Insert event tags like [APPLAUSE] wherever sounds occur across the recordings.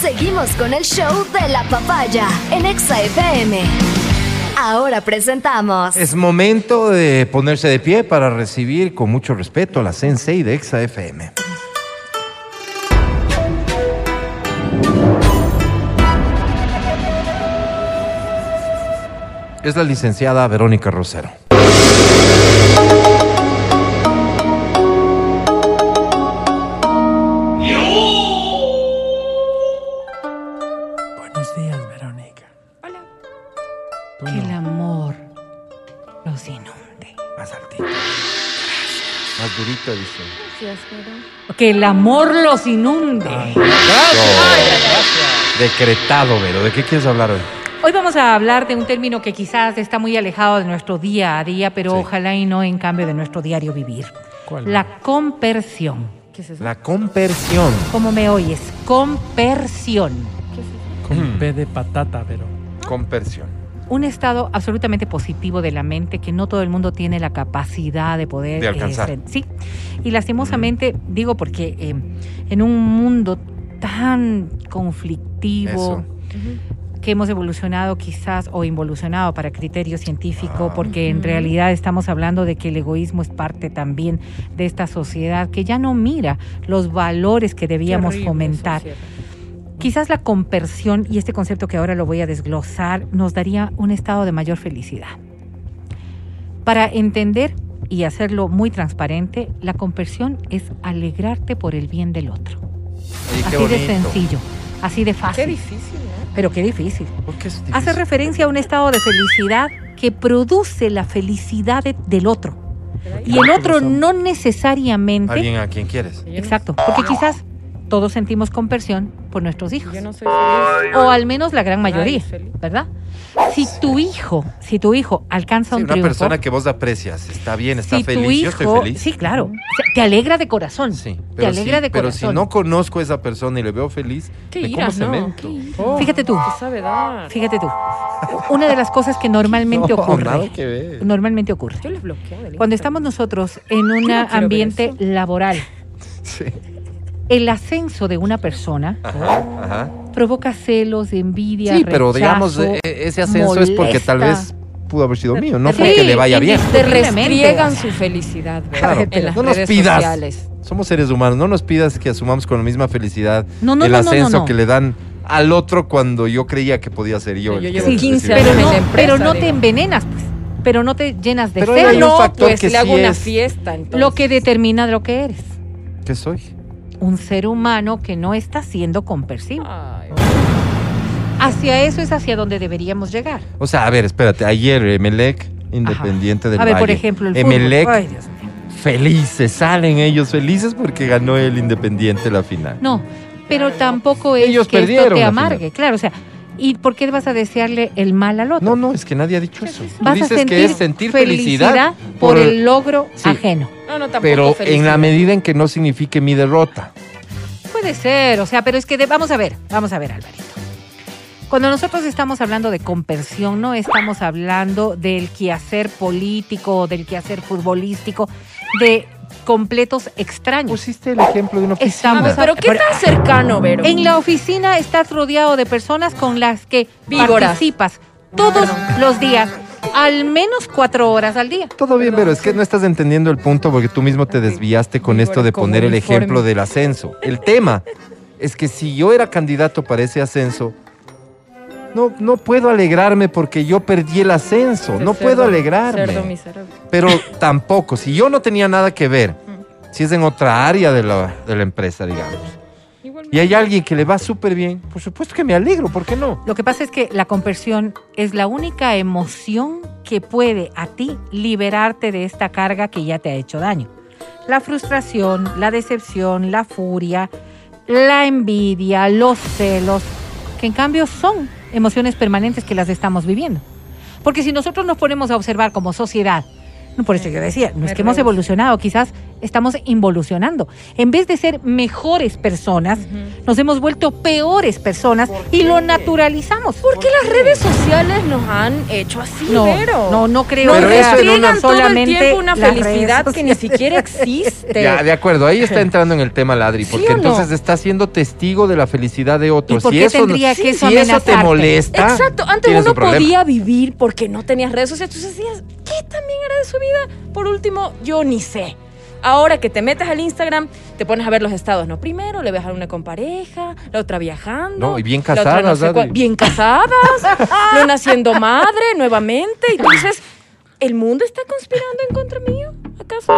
Seguimos con el show de la papaya en Exa FM. Ahora presentamos. Es momento de ponerse de pie para recibir con mucho respeto a la Sensei de Exa FM. Es la licenciada Verónica Rosero. Dice. Que el amor los inunde. Decretado, Vero. ¿De qué quieres hablar hoy? Hoy vamos a hablar de un término que quizás está muy alejado de nuestro día a día, pero Sí. ojalá y no en cambio de nuestro diario vivir. ¿Cuál? La compersión. La compersión. ¿Cómo me oyes? Compersión. Con Mm. P de patata, Vero. Compersión. Un estado absolutamente positivo de la mente que no todo el mundo tiene la capacidad de poder... De eh, alcanzar. ser- sí. Y lastimosamente, digo porque eh, en un mundo tan conflictivo... Eso. que hemos evolucionado quizás o involucionado para criterio científico, Ah. porque en realidad estamos hablando de que el egoísmo es parte también de esta sociedad que ya no mira los valores que debíamos fomentar. Quizás la compersión, y este concepto que ahora lo voy a desglosar, nos daría un estado de mayor felicidad. Para entender y hacerlo muy transparente, la compersión es alegrarte por el bien del otro. Ay, así de sencillo, así de fácil. Qué difícil, ¿no? Pero qué difícil. ¿Por qué es Hace referencia a un estado de felicidad que produce la felicidad de- del otro. Y el otro no necesariamente... Alguien a quien quieres. Exacto, porque quizás todos sentimos compersión por nuestros hijos. Yo no soy feliz. O al menos la gran mayoría. ¿verdad? Si tu hijo, si tu hijo alcanza Sí, un una triunfo, persona que vos aprecias, está bien, está si tu feliz, yo hijo, estoy feliz. sí, claro, o sea, te alegra de corazón, Sí, te pero, alegra si, de pero corazón. si no conozco a esa persona y le veo feliz, Qué me ira, como ¿no? cemento. Qué. Fíjate tú. Fíjate tú, una de las cosas que normalmente [LAUGHS] No, ocurre, nada que ver. normalmente ocurre, Yo les bloqueo cuando estamos nosotros en un no ambiente laboral, [LAUGHS] Sí. El ascenso de una persona Ajá, ajá. provoca celos, envidia, Sí, pero digamos, rechazo, eh, ese ascenso es porque tal vez pudo haber sido mío, no Sí, porque le vaya bien. Te restriegan su felicidad. Claro, en las no nos pidas. sociales. Somos seres humanos, no nos pidas que asumamos con la misma felicidad No, no, el no, no, no, ascenso no. que le dan al otro cuando yo creía que podía ser yo. Yo llevo Sí, 15 decide. pero en la empresa, pero no te envenenas, pues. Pero no te llenas de Pero celos. hay un no, factor pues que le hago sí una es- fiesta entonces. Lo que determina lo que eres. ¿Qué soy? Un ser humano que no está siendo compersivo. Ay, Hacia eso es hacia donde deberíamos llegar. O sea, a ver, espérate, ayer Emelec, Independiente del A ver, por ejemplo, el Emelec, fútbol. Ay, Dios mío. felices, salen ellos felices porque ganó el Independiente la final. No, pero tampoco es Ellos que esto te amargue. final. Claro, o sea, ¿y por qué vas a desearle el mal al otro? No, no, es que nadie ha dicho eso. Tú Vas a dices sentir que es sentir felicidad, por, el logro Sí. ajeno. No, no, tampoco pero en felicidad. la medida en que no signifique mi derrota. Puede ser, o sea, pero es que de- vamos a ver, vamos a ver, Alvarito. Cuando nosotros estamos hablando de compersión, no estamos hablando del quehacer político, del quehacer futbolístico, de completos extraños. Pusiste el ejemplo de una Estamos oficina. Pero qué tan cercano, Vero. En la oficina estás rodeado de personas con las que Víboras. participas todos los días, al menos cuatro horas al día. Todo bien, pero es que no estás entendiendo el punto porque tú mismo te desviaste con esto de poner el ejemplo del ascenso. El tema es que si yo era candidato para ese ascenso, no, no puedo alegrarme porque yo perdí el ascenso. No cerdo- puedo alegrarme. Cerdo miserable. Pero tampoco, si yo no tenía nada que ver, si es en otra área de la, de la empresa, digamos, y hay alguien que le va súper bien, por supuesto que me alegro, ¿por qué no? Lo que pasa es que la compersión es la única emoción que puede a ti liberarte de esta carga que ya te ha hecho daño. La frustración, la decepción, la furia, la envidia, los celos, que en cambio son emociones permanentes que las estamos viviendo. Porque si nosotros nos ponemos a observar como sociedad No, por eso yo decía, no Me es que hemos evolucionado, quizás estamos involucionando. En vez de ser mejores personas, nos hemos vuelto peores personas y lo naturalizamos. ¿Por qué las redes sociales nos han hecho así, No, no, no creo Pero que eso en una- el solamente tiempo una felicidad que ni siquiera [LAUGHS] existe. Ya, de acuerdo, ahí está [LAUGHS] entrando en el tema Ladri, ¿Sí porque no? entonces está siendo testigo de la felicidad de otros. ¿Y por si qué eso, tendría que eso eso te molesta, Exacto, antes uno podía vivir porque no tenías redes sociales. Tú decías, ¿qué también era de su vida? Por último, yo ni sé. Ahora que te metes al Instagram, te pones a ver los estados, ¿no? Primero le ves a una con pareja, la otra viajando. No, y bien casadas, sé Adri. cuál- Bien casadas, [LAUGHS] una siendo madre nuevamente. Y tú dices, ¿el mundo está conspirando en contra mío? ¿Acaso?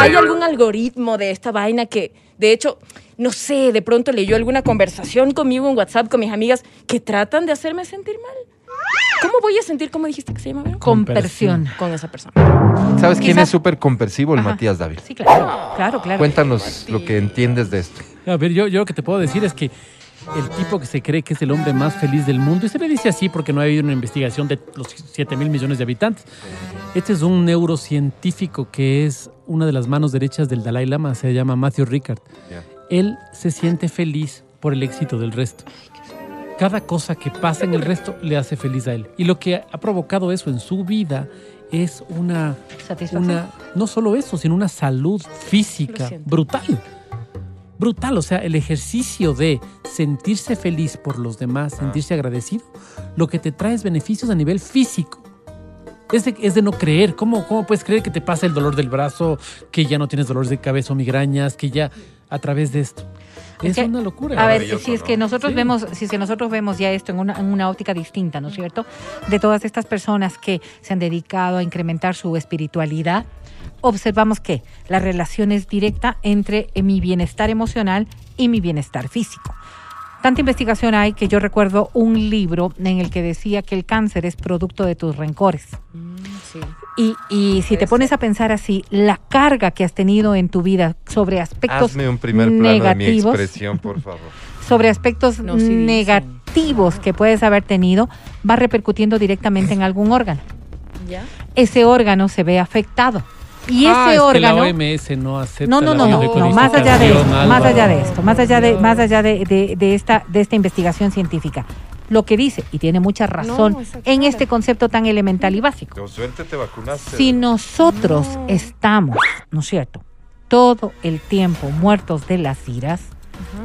¿Hay algún algoritmo de esta vaina que, de hecho, no sé, de pronto leyó alguna conversación conmigo en WhatsApp con mis amigas que tratan de hacerme sentir mal? ¿Cómo voy a sentir, cómo dijiste que se llama? Compersión. Con esa persona. ¿Sabes quién Quizás- es súper compersivo? El Ajá. Matías Dávila. Sí, claro, claro, claro. Cuéntanos lo que entiendes de esto. A ver, yo, yo lo que te puedo decir es que el tipo que se cree que es el hombre más feliz del mundo, y se le dice así porque no ha habido una investigación de los 7 mil millones de habitantes. Este es un neurocientífico que es una de las manos derechas del Dalai Lama, se llama Matthew Ricard. Él se siente feliz por el éxito del resto. Cada cosa que pasa en el resto le hace feliz a él. Y lo que ha provocado eso en su vida es una Satisfacción. una, no solo eso, sino una salud física brutal. Brutal, o sea, el ejercicio de sentirse feliz por los demás, sentirse agradecido, lo que te trae es beneficios a nivel físico. Es de, es de no creer. ¿Cómo, ¿Cómo puedes creer que te pasa el dolor del brazo, que ya no tienes dolores de cabeza o migrañas, que ya a través de esto? Es que- una locura. A ver, si es que ¿no? nosotros Sí. vemos, si es que nosotros vemos ya esto en una, en una óptica distinta, ¿no es cierto? De todas estas personas que se han dedicado a incrementar su espiritualidad, observamos que la relación es directa entre mi bienestar emocional y mi bienestar físico. Tanta investigación hay que yo recuerdo un libro en el que decía que el cáncer es producto de tus rencores. Sí. Y, y si te pones a pensar así, la carga que has tenido en tu vida sobre aspectos Hazme un primer plano de mi negativos, expresión, por [LAUGHS] favor. sobre aspectos No, sí dicen. negativos que puedes haber tenido, va repercutiendo directamente en algún órgano. ¿Ya? Ese órgano se ve afectado. Y ese Ah, es que órgano... la OMS no acepta No, no, no, no, no, más allá de esto, más allá de esto, más allá de, más allá de, de- de esta, de esta investigación científica. Lo que dice, y tiene mucha razón, No, en cara. este concepto tan elemental y básico. Con suerte te vacunaste. Si nosotros No. estamos, ¿no es cierto?, todo el tiempo muertos de las iras,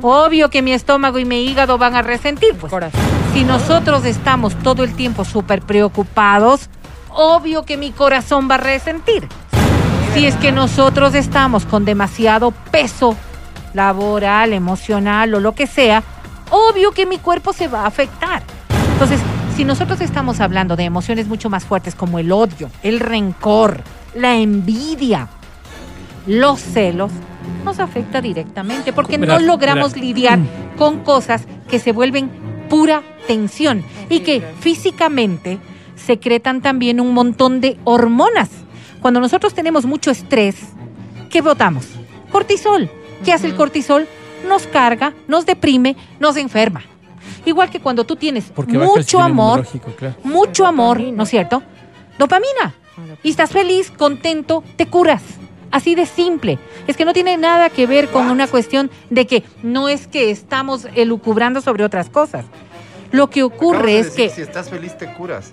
obvio que mi estómago y mi hígado van a resentir, pues. Corazón. Si nosotros estamos todo el tiempo súper preocupados, obvio que mi corazón va a resentir. Si es que nosotros estamos con demasiado peso laboral, emocional o lo que sea, obvio que mi cuerpo se va a afectar. Entonces, si nosotros estamos hablando de emociones mucho más fuertes como el odio, el rencor, la envidia, los celos, nos afecta directamente porque no logramos verás. lidiar con cosas que se vuelven pura tensión y que físicamente secretan también un montón de hormonas. Cuando nosotros tenemos mucho estrés, ¿qué botamos? Cortisol. ¿Qué hace el cortisol? Nos carga, nos deprime, nos enferma. Igual que cuando tú tienes Porque mucho amor, claro. mucho amor. ¿no es cierto? Dopamina. Y estás feliz, contento, te curas. Así de simple. Es que no tiene nada que ver con una cuestión de que no es que estamos elucubrando sobre otras cosas. Lo que ocurre de es decir, que Si estás feliz, te curas.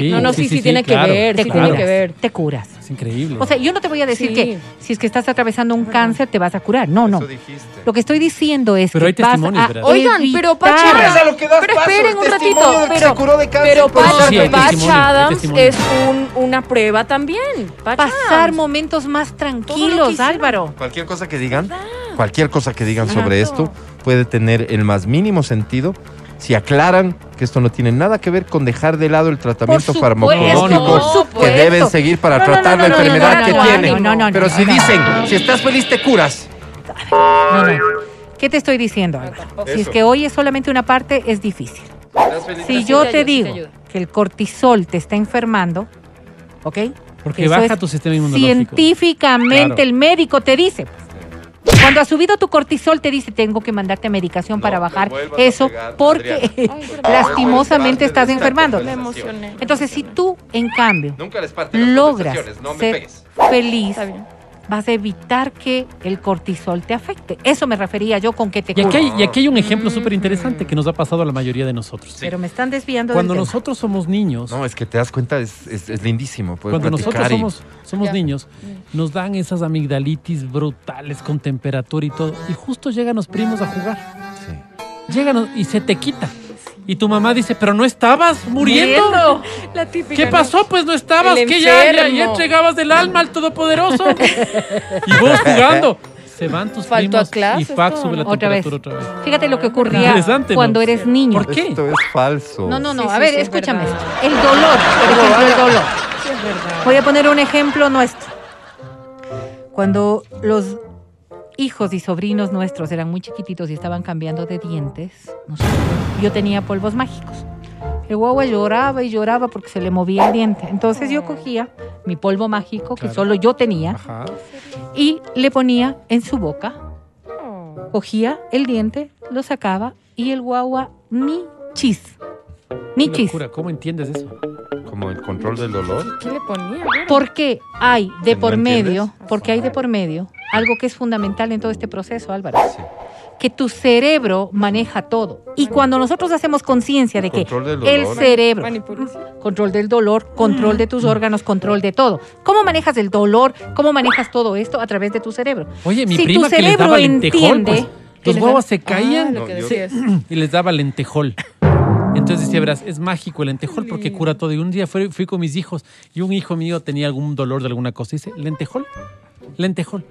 Sí, No, no, sí, sí, tiene que claro, ver, te claro. tiene que ver. te curas. Es increíble. O sea, yo no te voy a decir Sí. que si es que estás atravesando un cáncer te vas a curar. No, no. Eso dijiste. Lo que estoy diciendo es Pero que hay testimonios, vas a. Oigan, pero Pacha- Pero esperen un ratito, pero- se curó de cáncer Pero Patch, hay feliz. Patch Adams es un- una prueba también. Patch pasar momentos más tranquilos. Álvaro. Cualquier cosa que digan, cualquier cosa que digan sobre esto puede tener el más mínimo sentido si aclaran que esto no tiene nada que ver con dejar de lado el tratamiento supuesto, farmacológico que deben seguir para No, tratar no, la no, enfermedad no, que no, tienen. no, no, no, Pero no, si no. dicen, si estás feliz te curas. No, no. ¿Qué te estoy diciendo, Álvaro? Si es que hoy es solamente una parte, es difícil. Si yo te digo que el cortisol te está enfermando, ¿ok? Porque Eso baja tu sistema inmunológico. Científicamente Claro. el médico te dice, Cuando ha subido tu cortisol, te dice, tengo que mandarte medicación para bajar eso, porque [LAUGHS] lastimosamente estás enfermando. Me emocioné. Entonces, si tú, en cambio, Nunca les logras conversaciones, no me ser pegues. feliz, Está bien. Vas a evitar que el cortisol te afecte. Eso me refería yo con que te Y aquí, hay, y aquí hay un ejemplo súper interesante que nos ha pasado a la mayoría de nosotros. Pero me están desviando Cuando del tema. nosotros somos niños, No, es que te das cuenta, es, es, es lindísimo. Cuando nosotros y- somos, somos Ya. niños, nos dan esas amigdalitis brutales con temperatura y todo. Y justo llegan los primos a jugar. Sí. Llegan y se te quita. Y tu mamá dice, pero no estabas muriendo. [LAUGHS] La típica. ¿Qué ¿no? pasó? Pues no estabas, que ya, ya, ya entregabas del alma al Todopoderoso. [LAUGHS] y vos jugando. [LAUGHS] Se van tus Faltó primos a clases, y fax sube la. Otra vez. temperatura otra vez. Fíjate lo que ocurría cuando eres niño. ¿Por qué? Esto es falso. No, no, no. Sí, a sí, ver, sí, es escúchame esto. El dolor, por ejemplo, el dolor. Sí, es verdad. Voy a poner un ejemplo nuestro. Cuando los hijos y sobrinos nuestros eran muy chiquititos y estaban cambiando de dientes, nosotros- yo tenía polvos mágicos. El guagua lloraba y lloraba porque se le movía el diente. Entonces yo cogía mi polvo mágico, que Claro. solo yo tenía, Ajá. y le ponía en su boca, Oh. cogía el diente, lo sacaba y el guagua ni chis. Ni chis. ¿Cómo entiendes eso? Como el control del dolor. ¿Qué le ponía? Bueno, Porque hay de ¿No por medio, porque hay de por medio algo que es fundamental en todo este proceso, Álvaro, Sí. que tu cerebro maneja todo. Y cuando nosotros hacemos conciencia de que Control del el dolor. cerebro, Manipulación. control del dolor, control de tus órganos, control de todo. ¿Cómo manejas el dolor? ¿Cómo manejas todo esto a través de tu cerebro? Oye, mi Si tu prima que les cerebro daba lentejol, entiende pues, los da- se Ah, caían decías. [CLEARS THROAT] y les daba lentejol. Entonces decía, verás, es mágico el lentejol porque cura todo. Y un día fui, fui con mis hijos y un hijo mío tenía algún dolor de alguna cosa. Y dice, lentejol, lentejol.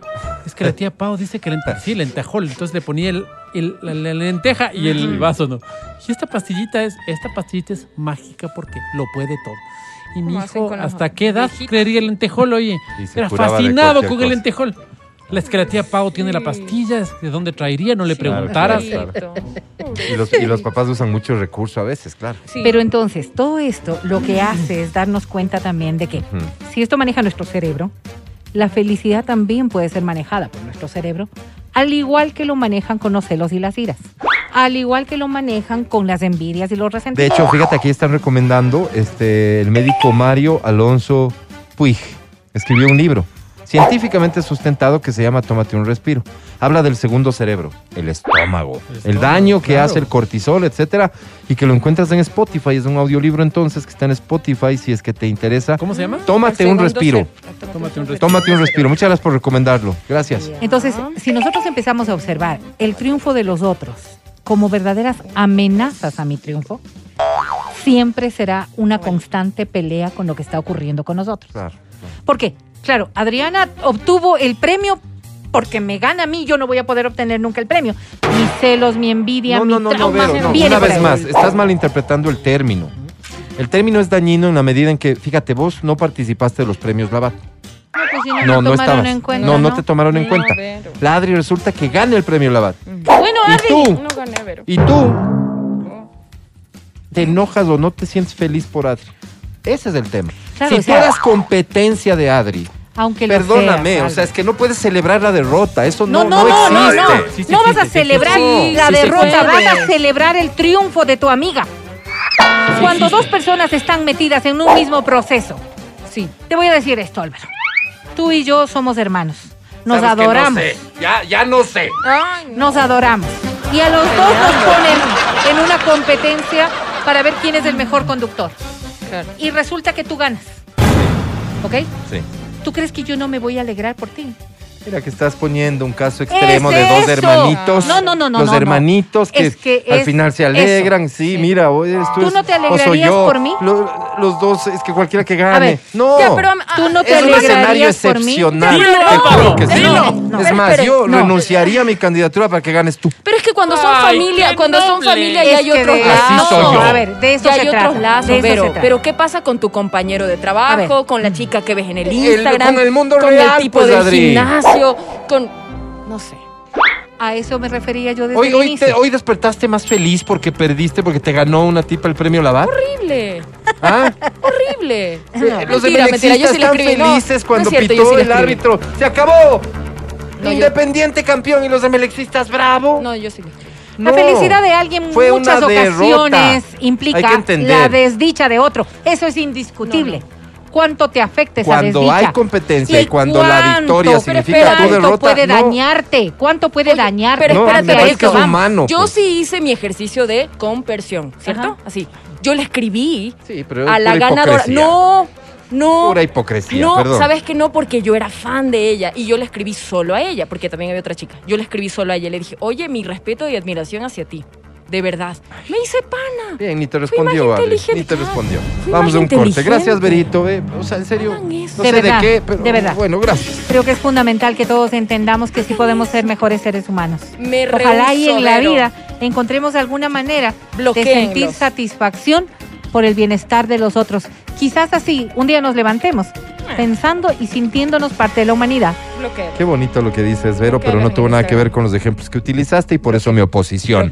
Es que la tía Pau dice que lentejol. Sí, lentejol. Entonces le ponía el, el- la, la lenteja y el vaso, ¿no? Y esta pastillita es, esta pastillita es mágica porque lo puede todo. Y mi hijo, ¿hasta qué edad viejitos. creería el lentejol, oye? Era fascinado con el lentejol. La es que la tía Pau tiene la pastilla, es ¿de dónde traería? No le Claro, preguntaras. claro, Pobrecito. Y los, y los papás usan mucho recurso a veces, claro. Sí. Pero entonces, todo esto lo que hace es darnos cuenta también de que Ujú. si esto maneja nuestro cerebro, la felicidad también puede ser manejada por nuestro cerebro, al igual que lo manejan con los celos y las iras, al igual que lo manejan con las envidias y los De resentimientos. hecho, fíjate, aquí están recomendando este, el médico Mario Alonso Puig. Escribió un libro científicamente sustentado que se llama Tómate un respiro. Habla del segundo cerebro, el estómago, El daño que claro. hace el cortisol, etcétera, y que lo encuentras en Spotify. Es un audiolibro entonces que está en Spotify si es que te interesa. ¿Cómo se llama? Tómate un respiro. Tómate un respiro. Tómate un respiro. Muchas gracias por recomendarlo. Gracias. Entonces, si nosotros empezamos a observar el triunfo de los otros como verdaderas amenazas a mi triunfo, siempre será una constante pelea con lo que está ocurriendo con nosotros. Claro. ¿Por qué? Claro, Adriana obtuvo el premio porque me gana a mí, yo no voy a poder obtener nunca el premio. Mis celos, mi envidia, No, mi no, no, no, trauma, Vero, no. viene Una vez más, estás malinterpretando el término. El término es dañino en la medida en que, fíjate, vos no participaste de los premios Labat. No, pues si no, No, no estabas. en cuenta, no, no te tomaron en No, cuenta. La Adri resulta que gana el premio Labat. Bueno, Y Adri, tú, No gané, y tú, te enojas o no te sientes feliz por Adri. Ese es el tema. Claro, si o tú sea- eras competencia de Adri, aunque lo perdóname, o sea, es que no puedes celebrar la derrota. Eso no, No, no, no, no, existe. no. Sí se no vas a celebrar sí, la derrota, vas a celebrar el triunfo de tu amiga. Cuando dos personas están metidas en un mismo proceso. Sí. Te voy a decir esto, Álvaro. Tú y yo somos hermanos. Nos Sabes que no adoramos. sé. Ya, ya no sé. Ay, no. Nos adoramos. Y a los dos nos ponen en una competencia para ver quién es el mejor conductor. Claro. Y resulta que tú ganas. ¿Ok? Sí. ¿Tú crees que yo no me voy a alegrar por ti? Mira que estás poniendo un caso extremo Es de dos eso. hermanitos. No, no, no, no, Los no, no. hermanitos que, Es que al final se alegran. Sí, Sí. mira, eres tú. ¿Tú es- no te o soy alegrarías yo. por mí? Lo- los dos, es que cualquiera que gane. ver, no. Ya, pero, Tú no te es un escenario excepcional. Dilo, Te juro que sí. dilo. No, es más, yo no. renunciaría a mi candidatura para que ganes tú. Pero es que cuando son Ay, familia, cuando son familia ya hay otros lazos. soy yo. A ver, de eso ya se hay trata. otros lazos, pero, ¿qué pasa con tu compañero de trabajo, con la chica que ves en el El- Instagram, con el mundo con real, el tipo pues, del Adri. gimnasio, con no sé. A eso me refería yo desde Hoy, el hoy, inicio. te- hoy despertaste más feliz porque perdiste, porque te ganó una tipa el premio Lavar. Horrible, ¿Ah? horrible. [LAUGHS] Los mentira, mentira, yo sí le están escribí. Felices no cuando es cierto, yo pitó sí el escribí. árbitro. ¡Se acabó! No, yo- Independiente campeón y los emelexistas bravo. No, yo sí. La felicidad de alguien en Fue muchas derrota. ocasiones Hay implica la desdicha de otro. Eso es indiscutible. No, ¿Cuánto te afecta esa Cuando desdicha? hay competencia y cuando la cuánto? victoria significa tu ¿cuánto derrota. puede no. dañarte? ¿Cuánto puede Oye, dañarte? Pero No, espérate, me a parece esto que es vamos. humano, Yo pues. sí hice mi ejercicio de compersión, ¿cierto? Ajá. Así. Yo le escribí Sí, pero es a la ganadora. hipocresía. No, no. Pura hipocresía, No, perdón. ¿sabes que no? Porque yo era fan de ella y yo le escribí solo a ella, porque también había otra chica. Yo le escribí solo a ella. Le dije, oye, mi respeto y admiración hacia ti. De verdad. Me hice pana. Bien, ni te respondió, más Ale. inteligente. Ni te respondió. Fui Vamos a un corte. Gracias, Berito. eh. O sea, en serio. No De sé verdad, de qué, pero de verdad. bueno, gracias. Creo que es fundamental que todos entendamos que sí podemos ser mejores seres humanos. Me Ojalá y en la vida encontremos alguna manera de sentir satisfacción por el bienestar de los otros. Quizás así un día nos levantemos pensando y sintiéndonos parte de la humanidad. Bloqueo. Qué bonito lo que dices, Vero, pero no tuvo nada que ver con los ejemplos que utilizaste y por eso mi oposición.